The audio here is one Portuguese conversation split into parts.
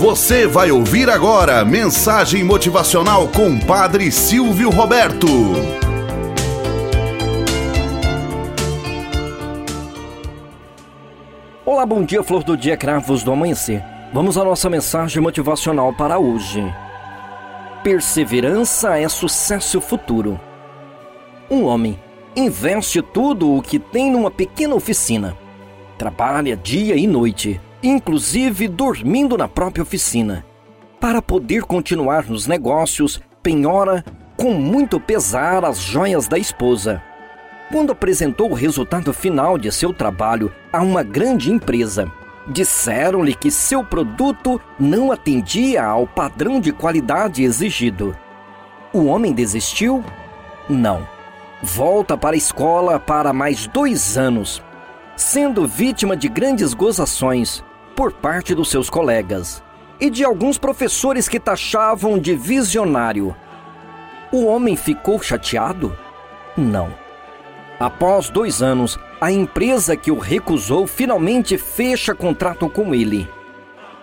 Você vai ouvir agora mensagem motivacional com Padre Silvio Roberto. Olá, bom dia, flor do dia, cravos do amanhecer. Vamos à nossa mensagem motivacional para hoje. Perseverança é sucesso futuro. Um homem investe tudo o que tem numa pequena oficina. Trabalha dia e noite inclusive dormindo na própria oficina. Para poder continuar nos negócios, penhora com muito pesar as joias da esposa. Quando apresentou o resultado final de seu trabalho a uma grande empresa, disseram-lhe que seu produto não atendia ao padrão de qualidade exigido. O homem desistiu? Não. Volta para a escola para mais dois anos, sendo vítima de grandes gozações, por parte dos seus colegas e de alguns professores que taxavam de visionário. O homem ficou chateado? Não. Após dois anos, a empresa que o recusou finalmente fecha contrato com ele.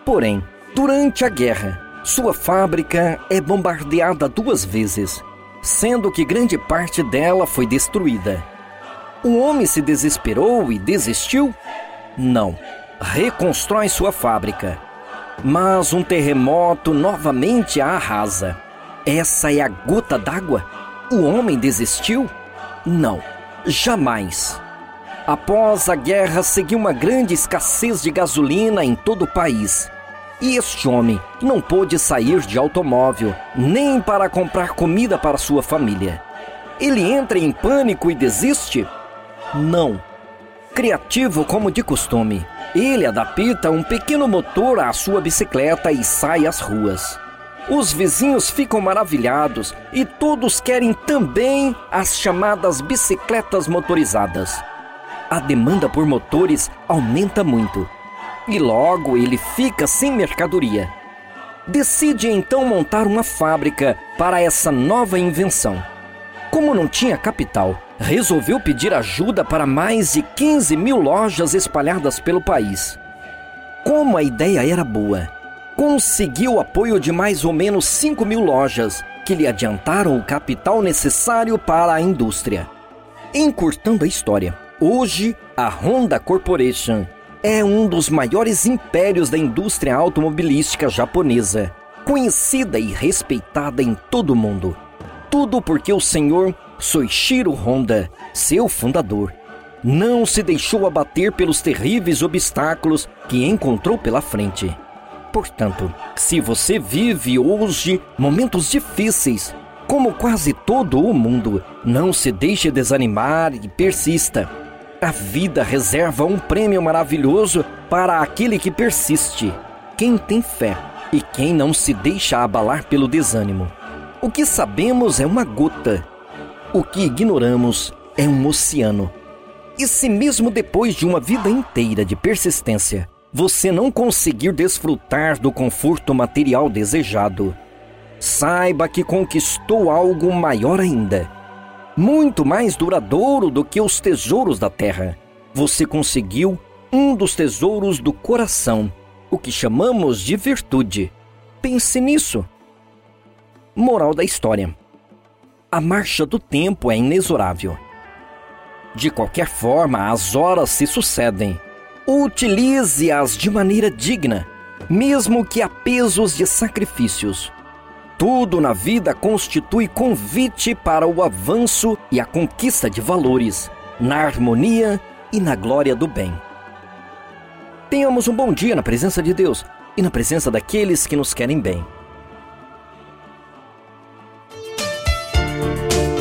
Porém, durante a guerra, sua fábrica é bombardeada duas vezes, sendo que grande parte dela foi destruída. O homem se desesperou e desistiu? Não reconstrói sua fábrica. Mas um terremoto novamente a arrasa. Essa é a gota d'água? O homem desistiu? Não, jamais. Após a guerra, seguiu uma grande escassez de gasolina em todo o país. E este homem não pôde sair de automóvel, nem para comprar comida para sua família. Ele entra em pânico e desiste? Não. Criativo como de costume, ele adapta um pequeno motor à sua bicicleta e sai às ruas. Os vizinhos ficam maravilhados e todos querem também as chamadas bicicletas motorizadas. A demanda por motores aumenta muito e logo ele fica sem mercadoria. Decide então montar uma fábrica para essa nova invenção. Como não tinha capital, resolveu pedir ajuda para mais de 15 mil lojas espalhadas pelo país. Como a ideia era boa, conseguiu o apoio de mais ou menos 5 mil lojas, que lhe adiantaram o capital necessário para a indústria. Encurtando a história, hoje a Honda Corporation é um dos maiores impérios da indústria automobilística japonesa, conhecida e respeitada em todo o mundo. Tudo porque o senhor Soichiro Honda, seu fundador, não se deixou abater pelos terríveis obstáculos que encontrou pela frente. Portanto, se você vive hoje momentos difíceis, como quase todo o mundo, não se deixe desanimar e persista. A vida reserva um prêmio maravilhoso para aquele que persiste, quem tem fé e quem não se deixa abalar pelo desânimo. O que sabemos é uma gota o que ignoramos é um oceano. E se mesmo depois de uma vida inteira de persistência, você não conseguir desfrutar do conforto material desejado, saiba que conquistou algo maior ainda, muito mais duradouro do que os tesouros da terra. Você conseguiu um dos tesouros do coração, o que chamamos de virtude. Pense nisso. Moral da história a marcha do tempo é inexorável. De qualquer forma, as horas se sucedem. Utilize-as de maneira digna, mesmo que a pesos de sacrifícios. Tudo na vida constitui convite para o avanço e a conquista de valores, na harmonia e na glória do bem. Tenhamos um bom dia na presença de Deus e na presença daqueles que nos querem bem.